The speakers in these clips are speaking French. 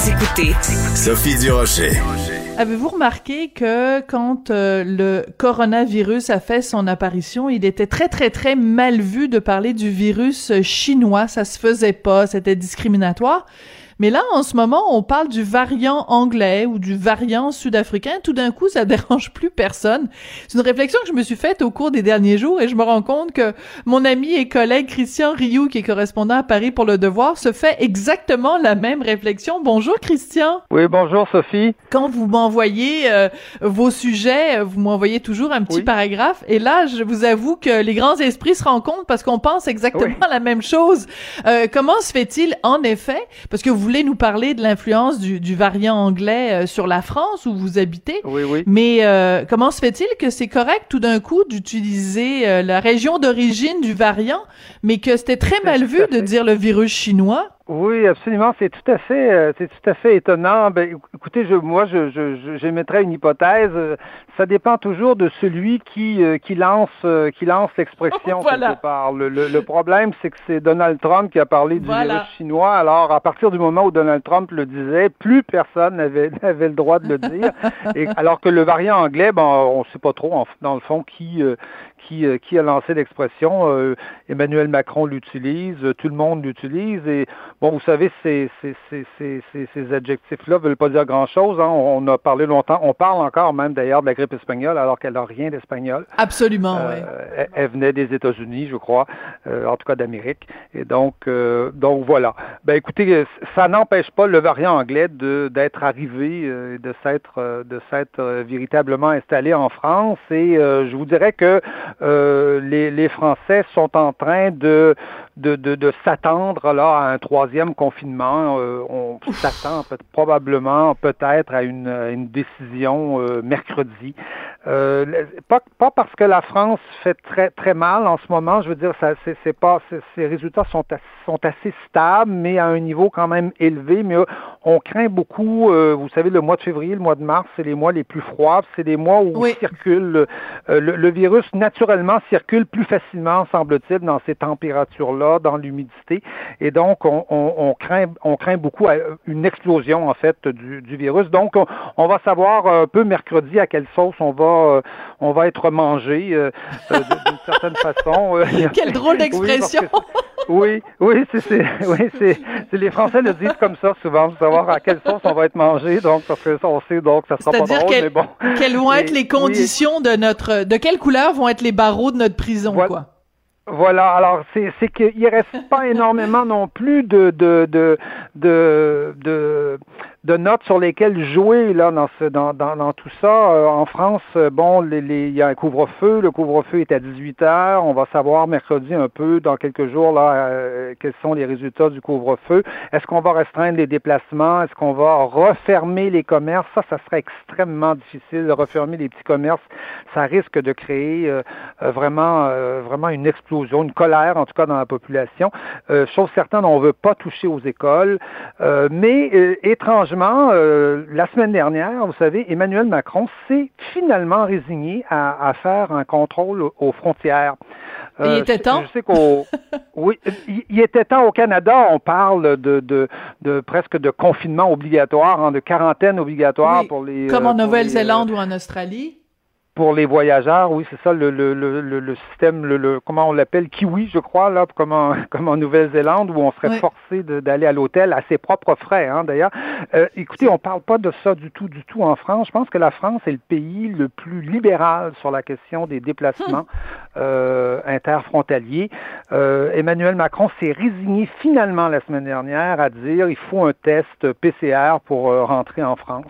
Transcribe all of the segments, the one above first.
Vous écoutez Sophie Durocher. Avez-vous remarqué que quand euh, le coronavirus a fait son apparition, il était très très très mal vu de parler du virus chinois, ça se faisait pas, c'était discriminatoire. Mais là, en ce moment, on parle du variant anglais ou du variant sud-africain. Tout d'un coup, ça dérange plus personne. C'est une réflexion que je me suis faite au cours des derniers jours et je me rends compte que mon ami et collègue Christian Rioux, qui est correspondant à Paris pour Le Devoir, se fait exactement la même réflexion. Bonjour Christian. Oui, bonjour Sophie. Quand vous m'envoyez euh, vos sujets, vous m'envoyez toujours un petit paragraphe et là, je vous avoue que les grands esprits se rencontrent parce qu'on pense exactement la même chose. Euh, comment se fait-il en effet, parce que vous voulez nous parler de l'influence du, du, variant anglais euh, sur la France où vous habitez. Oui, oui. Mais euh, comment se fait-il que c'est correct tout d'un coup d'utiliser euh, la région d'origine du variant, mais que c'était très mal vu de dire le virus chinois? Oui, absolument. C'est tout à fait, euh, c'est tout à fait étonnant. Ben, écoutez, je, moi, je, je, j'émettrais une hypothèse. Ça dépend toujours de celui qui, euh, qui lance, euh, qui lance l'expression voilà. quelque part. Le, le, le problème, c'est que c'est Donald Trump qui a parlé du voilà. virus chinois. Alors, à partir du moment où Donald Trump le disait, plus personne n'avait, n'avait le droit de le dire. Et, alors que le variant anglais, ben, on ne sait pas trop, en, dans le fond, qui, qui, qui a lancé l'expression. Euh, Emmanuel Macron l'utilise, tout le monde l'utilise. Et bon, vous savez, ces, ces, ces, ces, ces adjectifs-là veulent pas dire grand-chose. Hein. On a parlé longtemps. On parle encore même d'ailleurs de la grippe espagnole alors qu'elle n'a rien d'espagnol. Absolument, euh, oui. Elle, elle, venait des États-Unis, je crois, euh, en tout cas d'Amérique. Et donc, euh, donc voilà. Ben écoutez, ça n'empêche pas le variant anglais d'être arrivé, euh, de s'être de s'être véritablement installé en France. Et je vous dirais que euh, les, les, Français sont en train de, de, de, de s'attendre là à un troisième confinement. Euh, on s'attend peut probablement peut-être à une, une décision euh, mercredi. pas, pas parce que la France fait très très mal en ce moment. Je veux dire, ça c'est pas ces résultats sont sont assez stables, mais à un niveau quand même élevé. Mais on craint beaucoup. vous savez, le mois de février, le mois de mars, c'est les mois les plus froids. C'est des mois où oui. circule le, le virus naturellement circule plus facilement, semble-t-il, dans ces dans l'humidité. Et donc, on, on, on, craint, on craint beaucoup une explosion, en fait, du, du virus. Donc, on, on, va savoir un peu mercredi à quelle sauce on va, on va être mangé euh, d'une certaine façon. Quelle drôle d'expression! Oui, oui, c'est oui, c'est les Français le disent comme ça souvent, savoir à quelle sauce on va être mangé, donc parce que ça on sait donc ça sera pas drôle, quel, mais bon. Quelles vont être les conditions oui. de notre de quelle couleur vont être les barreaux de notre prison, voilà. quoi? Voilà, alors c'est qu'il reste pas énormément non plus de de de de, de de notes sur lesquelles jouer là dans ce dans, dans, dans tout ça. Euh, en France, bon, les, les, il y a un couvre-feu. Le couvre-feu est à 18 heures. On va savoir mercredi un peu dans quelques jours là euh, quels sont les résultats du couvre-feu. Est-ce qu'on va restreindre les déplacements? Est-ce qu'on va refermer les commerces? Ça, ça serait extrêmement difficile de refermer les petits commerces. Ça risque de créer euh, vraiment vraiment une explosion, une colère en tout cas dans la population. chose certaine, on veut pas toucher aux écoles, mais étrangement euh, la semaine dernière, vous savez, Emmanuel Macron s'est finalement résigné à, à, faire un contrôle aux frontières. Euh, il était temps. Je, je sais qu'au oui, il, il, était temps au Canada. On parle de, de, de presque de confinement obligatoire, hein, de quarantaine obligatoire oui, pour les. Comme en Nouvelle-Zélande euh, ou en Australie pour les voyageurs, oui, c'est ça, le, le, le, le système, le, le, comment on l'appelle, kiwi, je crois, là, comme en, comme en Nouvelle-Zélande, où on serait oui. forcé d'aller à l'hôtel à ses propres frais, hein, d'ailleurs. Euh, écoutez, on parle pas de ça du tout, du tout en France. Je pense que la France est le pays le plus libéral sur la question des déplacements hum. euh, interfrontaliers. Euh, Emmanuel Macron s'est résigné finalement la semaine dernière à dire il faut un test PCR pour euh, rentrer en France.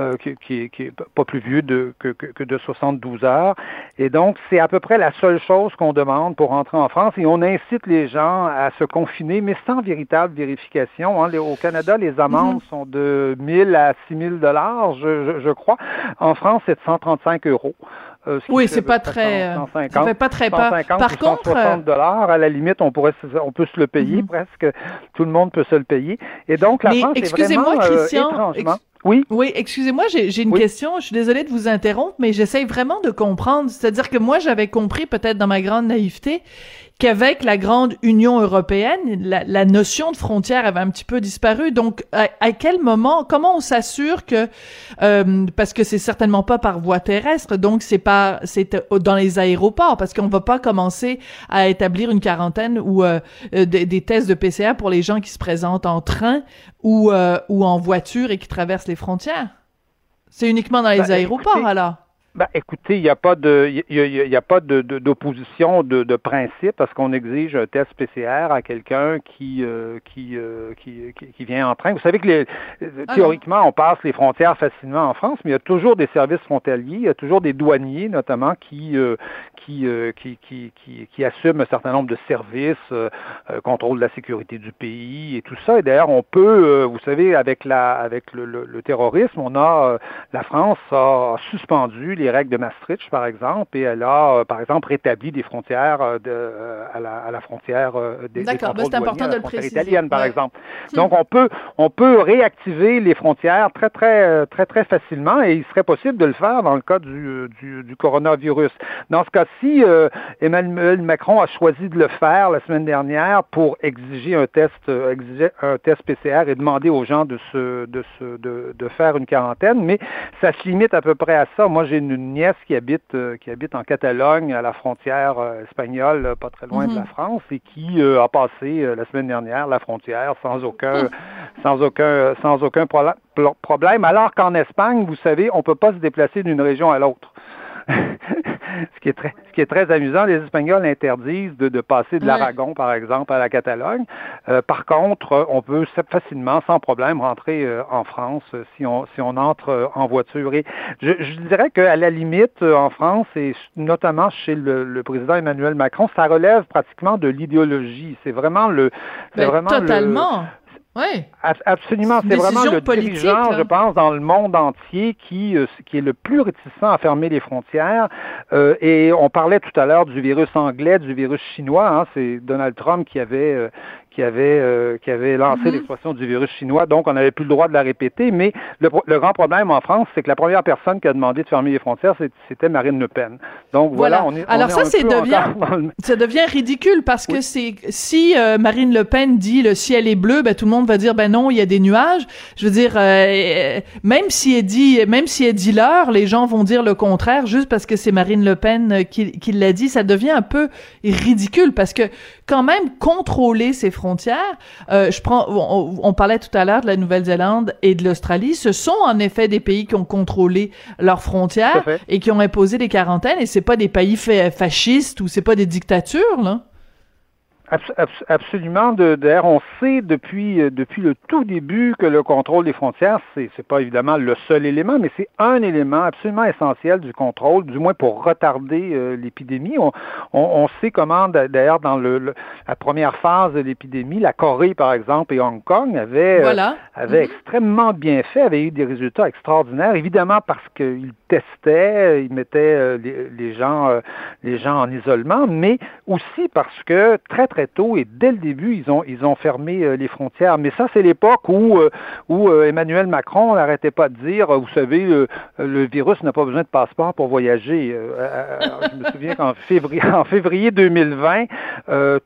Euh, qui, qui, qui, est pas plus vieux de, que, que, que, de 72 heures. Et donc, c'est à peu près la seule chose qu'on demande pour rentrer en France. Et on incite les gens à se confiner, mais sans véritable vérification. Hein. Au Canada, les amendes -hmm. sont de 1000 à 6000 dollars, je, je, je, crois. En France, c'est de 135 euros. Euh, oui, c'est pas très, 150, ça fait pas très peur. Par contre, 160 dollars, à la limite, on pourrait, on peut se le payer mm -hmm. presque. Tout le monde peut se le payer. Et donc, la Mais France est vraiment Christian, euh, étrangement. Ex oui. Oui, excusez-moi, j'ai une oui. question. Je suis désolée de vous interrompre, mais j'essaye vraiment de comprendre. C'est-à-dire que moi, j'avais compris, peut-être dans ma grande naïveté, qu'avec la grande Union européenne, la, notion de frontière avait un petit peu disparu. Donc, à, quel moment, comment on s'assure que, euh, parce que c'est certainement pas par voie terrestre, donc c'est pas, c'est dans les aéroports, parce qu'on va pas commencer à établir une quarantaine ou euh, euh, des, des, tests de PCR pour les gens qui se présentent en train ou ou en voiture et qui traversent les frontières. C'est uniquement dans les ben, aéroports alors. Ben, écoutez, il n'y a pas de, il y a, pas de, d'opposition de, de, principe parce qu'on exige un test PCR à quelqu'un qui, euh, euh, qui, qui, qui, vient en train. Vous savez que les, ah théoriquement, on passe les frontières facilement en France, mais il y a toujours des services frontaliers, il y a toujours des douaniers notamment qui, euh, qui, qui, qui, qui, qui, assument un certain nombre de services, contrôle de la sécurité du pays et tout ça. Et d'ailleurs, on peut, vous savez, avec la, avec le, le, le terrorisme, on a, la France a suspendu les règles de Maastricht, par exemple, et elle a, euh, par exemple, rétabli des frontières euh, de, euh, à, la, à, la, frontière des, D'accord, ben, c'est important de le préciser. italienne, par exemple. Hmm. Donc, on peut, on peut réactiver les frontières très, très, très, très facilement, et il serait possible de le faire dans le cas du, du, du coronavirus. Dans ce cas-ci, Emmanuel Macron a choisi de le faire la semaine dernière pour exiger un test, exiger un test PCR et demander aux gens de se, de se, de, de faire une quarantaine, mais ça se limite à peu près à ça. Moi, j'ai une une nièce qui habite euh, qui habite en Catalogne, à la frontière euh, espagnole, pas très loin de la mhm. France, et qui euh, a passé la semaine dernière la frontière sans aucun sans aucun sans aucun problème. Alors qu'en Espagne, vous savez, on peut pas se déplacer d'une région à l'autre. ce, qui est très, ce qui est très amusant, les Espagnols interdisent de, de passer de l'Aragon, par exemple, à la Catalogne. Euh, par contre, on peut facilement, sans problème, rentrer euh, en France euh, si on, si on entre en voiture. Et je, je dirais qu'à la limite, en France, et notamment chez le, le, président Emmanuel Macron, ça relève pratiquement de l'idéologie. C'est vraiment le... C'est ben, vraiment totalement. Oui. Absolument. C'est vraiment le dirigeant, je pense, dans le monde entier qui, euh, qui est le plus réticent à fermer les frontières. Euh, et on parlait tout à l'heure du virus anglais, du virus chinois. Hein, C'est Donald Trump qui avait, euh, qui avait, euh, qui avait lancé mm-hmm. l'expression du virus chinois, donc on n'avait plus le droit de la répéter. Mais le, le grand problème en France, c'est que la première personne qui a demandé de fermer les frontières, c'était Marine Le Pen. Donc voilà, on est. Alors ça, c'est devient, ça devient ridicule parce que c'est si euh, Marine Le Pen dit le ciel est bleu, ben tout le monde va dire ben non, il y a des nuages. Je veux dire, euh, même si elle dit, même si elle dit l'heure, les gens vont dire le contraire juste parce que c'est Marine Le Pen qui, qui l'a dit. Ça devient un peu ridicule parce que quand même contrôler ces frontières. Euh, je prends, on, parlait tout à l'heure de la Nouvelle-Zélande et de l'Australie. Ce sont en effet des pays qui ont contrôlé leurs frontières et qui ont imposé des quarantaines. Et c'est pas des pays fascistes ou c'est pas des dictatures là absolument. D'ailleurs, on sait depuis, euh, depuis le tout début que le contrôle des frontières, c'est n'est pas évidemment le seul élément, mais c'est un élément absolument essentiel du contrôle, du moins pour retarder euh, l'épidémie. On, on, sait comment, d'ailleurs, dans le, la première phase de l'épidémie, la Corée, par exemple, et Hong Kong avaient, euh, avaient mm-hmm. extrêmement bien fait, avaient eu des résultats extraordinaires, évidemment parce qu'ils testaient, ils mettaient les, les, gens, les gens en isolement, mais aussi parce que très, très tôt et dès le début, ils ont, ils ont fermé euh, les frontières. Mais ça, c'est l'époque où, euh, où euh, Emmanuel Macron n'arrêtait pas de dire, vous savez, le virus n'a pas besoin de passeport pour voyager. je me souviens qu'en février, en février 2020,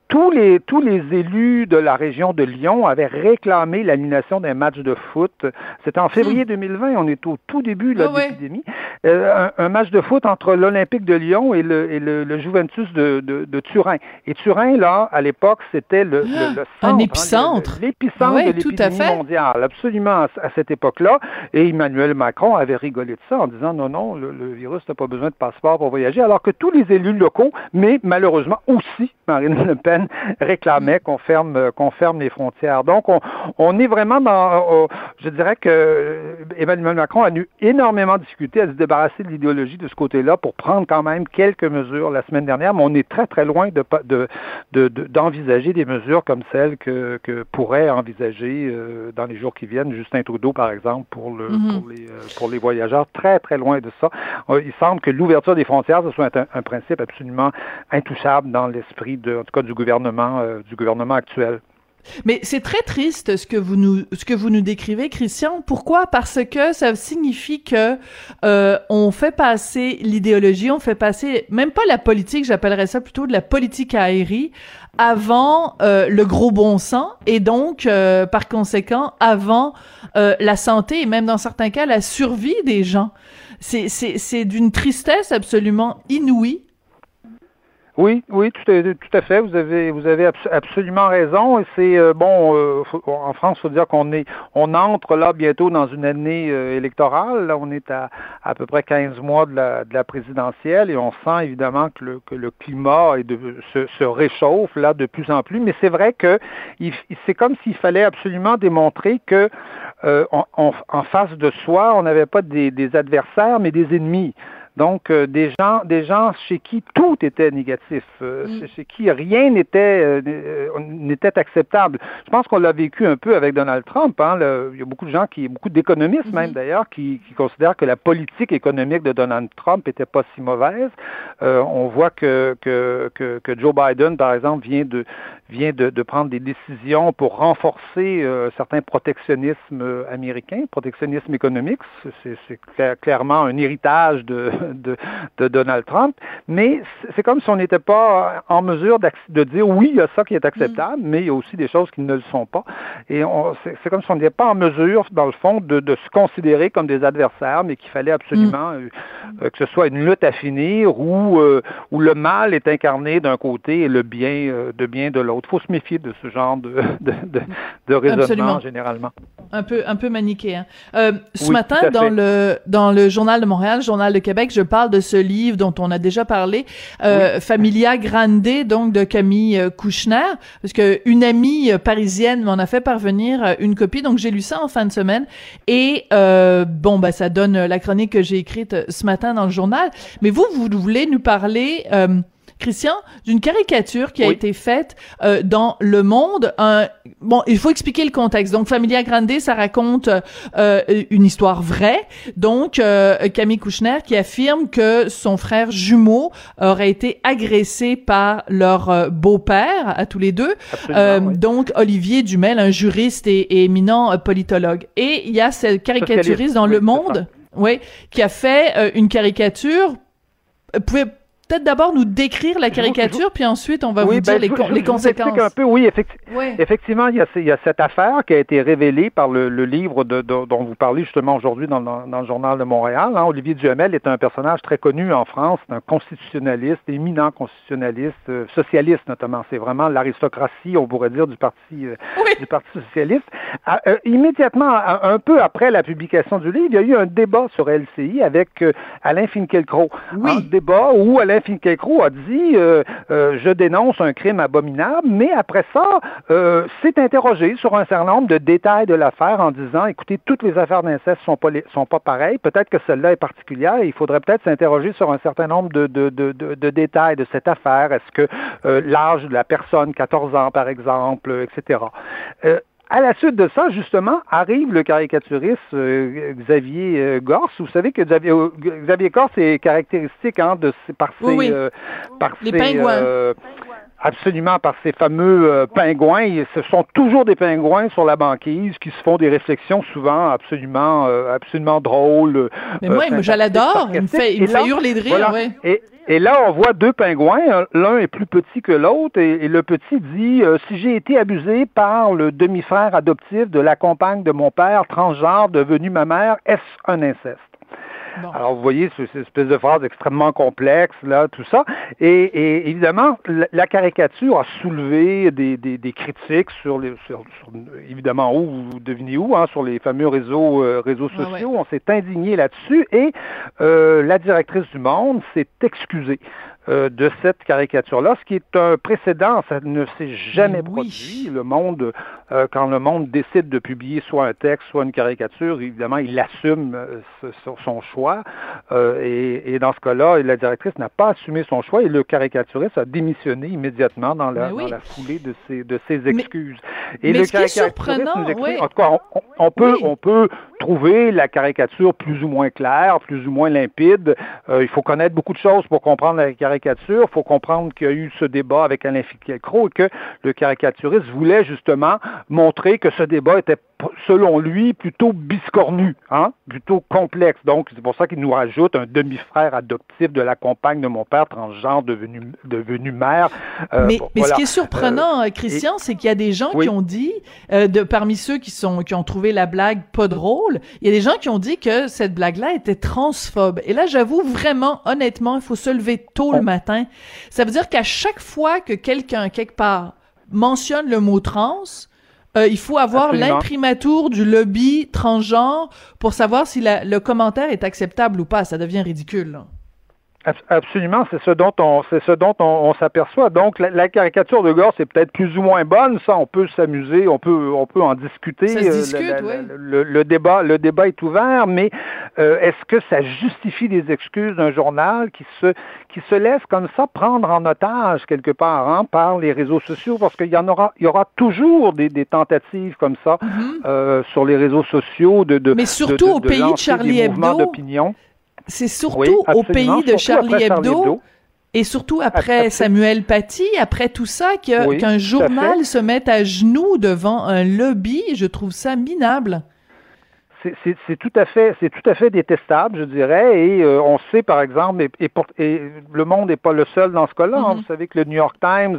tous, les, tous les élus de la région de Lyon avaient réclamé l'annulation d'un match de foot. C'était en février 2020, hmm. on est au tout début de ah l'épidémie. un, match de foot entre l'Olympique de Lyon et le, et le, Juventus de, de, de Turin. Et Turin, là, à l'époque, c'était le, le, centre, un épicentre, l'épicentre de l'épidémie mondiale, absolument à, cette époque-là. Et Emmanuel Macron avait rigolé de ça en disant non, non, le, virus n'a pas besoin de passeport pour voyager, alors que tous les élus locaux, mais malheureusement aussi Marine Le Pen réclamait qu'on ferme, qu'on ferme les frontières. Donc, on, on est vraiment dans, je dirais que Emmanuel Macron a eu énormément discuté à se débarrasser de l'idéologie de ce côté-là pour prendre quand même quelques mesures la semaine dernière, mais on est très très loin de, de, de, de d'envisager des mesures comme celles que, que pourrait envisager euh, dans les jours qui viennent Justin Trudeau, par exemple, pour, le, pour, les, euh, pour les voyageurs. Très, très loin de ça. Euh, il semble que l'ouverture des frontières, ce soit un, principe absolument intouchable dans l'esprit, de, en tout cas, du gouvernement, du gouvernement actuel. Mais c'est très triste ce que vous nous ce que vous nous décrivez, Christian. Pourquoi? Parce que ça signifie que euh, on fait passer l'idéologie, on fait passer même pas la politique, j'appellerais ça plutôt de la politique aérie avant euh, le gros bon sens et donc euh, par conséquent avant euh, la santé et même dans certains cas la survie des gens. C'est c'est c'est d'une tristesse absolument inouïe oui, oui, tout à, fait. Vous avez, vous avez absolument raison. C'est euh, bon. Euh, en France, faut dire qu'on est, on entre là bientôt dans une année euh, électorale. Là, on est à à peu près 15 mois de la, de la présidentielle et on sent évidemment que le, que le climat se, réchauffe là de plus en plus. Mais c'est vrai que c'est comme s'il fallait absolument démontrer que en, en, face de soi, on n'avait pas des adversaires, mais des ennemis. Donc, euh, des gens, des gens chez qui tout était négatif, euh, mm. chez qui rien n'était euh, n'était acceptable. Je pense qu'on l'a vécu un peu avec Donald Trump. Hein, il y a beaucoup de gens qui, beaucoup d'économistes même mm-hmm. d'ailleurs, qui, qui, considèrent que la politique économique de Donald Trump était pas si mauvaise. on voit que, que, que, que, Joe Biden, par exemple, vient de vient de, de prendre des décisions pour renforcer certains protectionnismes américains, protectionnisme économique. C'est clairement un héritage de de, de Donald Trump, mais c'est comme si on n'était pas en mesure de dire oui, il y a ça qui est acceptable, mm. mais il y a aussi des choses qui ne le sont pas. Et c'est comme si on n'était pas en mesure, dans le fond, de, de, se considérer comme des adversaires, mais qu'il fallait absolument mm. euh, que ce soit une lutte à finir où, euh, où le mal est incarné d'un côté et le bien euh, de bien de l'autre. Il faut se méfier de ce genre de, de, de, de raisonnement généralement. Un peu, un peu manichéen. ce matin, dans le, dans le Journal de Montréal, Journal de Québec, je parle de ce livre dont on a déjà parlé, euh, Familia Grande, donc de Camille euh, Kouchner, parce que une amie euh, parisienne m'en a fait parvenir une copie, donc j'ai lu ça en fin de semaine. Et bon, bah ça donne la chronique que j'ai écrite ce matin dans le journal. Mais vous, vous voulez nous parler Christian, d'une caricature qui a été faite euh, dans Le Monde. Un, bon, il faut expliquer le contexte. Donc, Familia Grande, ça raconte euh, une histoire vraie. Donc, euh, Camille Kouchner qui affirme que son frère jumeau aurait été agressé par leur euh, beau-père, à tous les deux. Donc, Olivier Dumel, un juriste et, et éminent politologue. Et il y a cette caricaturiste dans Le Monde, oui, qui a fait une caricature. Pouvez peut-être d'abord nous décrire la caricature, puis ensuite on va vous dire ben, les, les conséquences. un peu, oui, effectivement, il y, a, il y, a, cette affaire qui a été révélée par le, livre de, dont vous parlez justement aujourd'hui dans, dans, le journal de Montréal. Hein. Olivier Duhamel est un personnage très connu en France, un constitutionnaliste, éminent constitutionnaliste, euh, socialiste notamment. C'est vraiment l'aristocratie, on pourrait dire, du Parti, euh, du parti socialiste. Ah, euh, immédiatement, un peu après la publication du livre, il y a eu un débat sur LCI avec Alain Finkielkraut. Oui. Un débat où Alain Finkielkraut a dit euh, euh, je dénonce un crime abominable, mais après ça, euh, s'est interrogé sur un certain nombre de détails de l'affaire en disant écoutez, toutes les affaires d'inceste sont pas sont pas pareilles, peut-être que celle-là est particulière et il faudrait peut-être s'interroger sur un certain nombre de, détails de cette affaire. Est-ce que l'âge de la personne, 14 ans par exemple, etc à la suite de ça, justement, arrive le caricaturiste euh, Xavier euh, Gorce. Vous savez que Xavier, euh, Xavier Gorce est caractéristique hein, de, par ses, par Les pingouins. Absolument, par ces fameux pingouins. ce sont toujours des pingouins sur la banquise qui se font des réflexions souvent absolument, absolument drôles. Mais moi, je l'adore. Il me fait, il me fait hurler de rire. Et, et là, on voit deux pingouins. L'un est plus petit que l'autre et, le petit dit euh, Si j'ai été abusé par le demi-frère adoptif de la compagne de mon père, transgenre, devenu ma mère, est-ce un inceste? Alors, vous voyez, c'est une espèce de phrase extrêmement complexe, là, tout ça. Et, évidemment, la, caricature a soulevé des, des, critiques sur les, sur, évidemment, où, vous devinez où, hein, sur les fameux réseaux, euh, réseaux sociaux. On s'est indigné là-dessus et euh, la directrice du Monde s'est excusée. Euh, de cette caricature-là, ce qui est un précédent, ça ne s'est jamais produit. Le monde euh, quand le monde décide de publier soit un texte, soit une caricature, évidemment, il assume euh, son choix. Euh, et, et, dans ce cas-là, la directrice n'a pas assumé son choix et le caricaturiste a démissionné immédiatement dans la, dans la foulée de ses, de ses excuses. et le caricaturiste nous explique, en tout cas, on, on peut, on peut trouver la caricature plus ou moins claire, plus ou moins limpide. Euh, il faut connaître beaucoup de choses pour comprendre la caricature. Il faut comprendre qu'il y a eu ce débat avec Alain Finkielkraut et que le caricaturiste voulait justement montrer que ce débat était selon lui, plutôt biscornu, hein, plutôt complexe. Donc, c'est pour ça qu'il nous rajoute un demi-frère adoptif de la compagne de mon père, transgenre, devenu, devenu mère. Euh, mais, mais ce qui est surprenant, euh, Christian, c'est qu'il y a des gens qui ont dit, euh, de, parmi ceux qui, sont, qui ont trouvé la blague pas drôle, il y a des gens qui ont dit que cette blague-là était transphobe. Et là, j'avoue vraiment, honnêtement, il faut se lever tôt le matin. Ça veut dire qu'à chaque fois que quelqu'un, quelque part, mentionne le mot trans, euh, il faut avoir l'imprimatur du lobby transgenre pour savoir si le commentaire est acceptable ou pas. Ça devient ridicule. Absolument, c'est ce dont on c'est ce dont on, s'aperçoit. Donc la, caricature de Gore c'est peut-être plus ou moins bonne, ça on peut s'amuser, on peut on peut en discuter. Ça se discute, le, le, débat le débat est ouvert, mais euh, est-ce que ça justifie les excuses d'un journal qui se qui se laisse comme ça prendre en otage quelque part hein, par les réseaux sociaux? Parce qu'il y en aura il y aura toujours des, des tentatives comme ça mm-hmm. euh, sur les réseaux sociaux de, de mais surtout au pays de Charlie Hebdo. C'est surtout au pays de Charlie, Hebdo, et surtout après Samuel Paty, après tout ça, qu'un journal se mette à genoux devant un lobby. Je trouve ça minable c'est tout à fait c'est tout à fait détestable, je dirais. Et euh, on sait par exemple, et, et, le monde n'est pas le seul dans ce cas-là. Hein. Mm-hmm. Vous savez que le New York Times,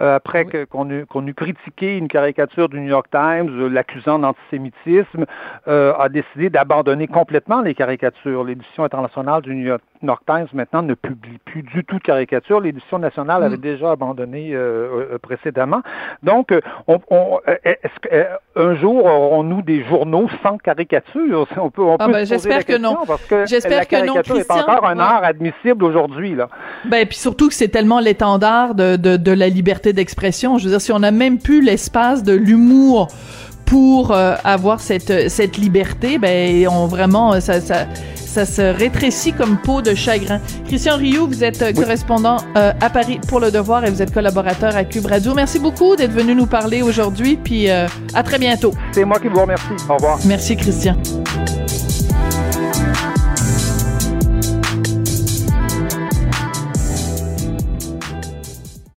euh, après qu'on eut, eut, critiqué une caricature du New York Times, euh, l'accusant d'antisémitisme, a décidé d'abandonner complètement les caricatures. L'édition internationale du New York, Times maintenant ne publie plus du tout de caricatures. L'édition nationale avait mm. déjà abandonné précédemment. Donc, on, on, est-ce qu'un jour aurons-nous des journaux sans on peut, on ah ben, j'espère que non. Parce que j'espère que non, Christian. est encore un art admissible aujourd'hui, là. Ben, puis surtout que c'est tellement l'étendard de, de, de la liberté d'expression. Je veux dire, si on a même plus l'espace de l'humour pour euh, avoir cette cette liberté, ben on vraiment ça ça ça se rétrécit comme peau de chagrin. Christian Rioux, vous êtes correspondant euh, à Paris pour Le Devoir et vous êtes collaborateur à Cube Radio. Merci beaucoup d'être venu nous parler aujourd'hui, puis euh, à très bientôt. C'est moi qui vous remercie. Au revoir. Merci, Christian.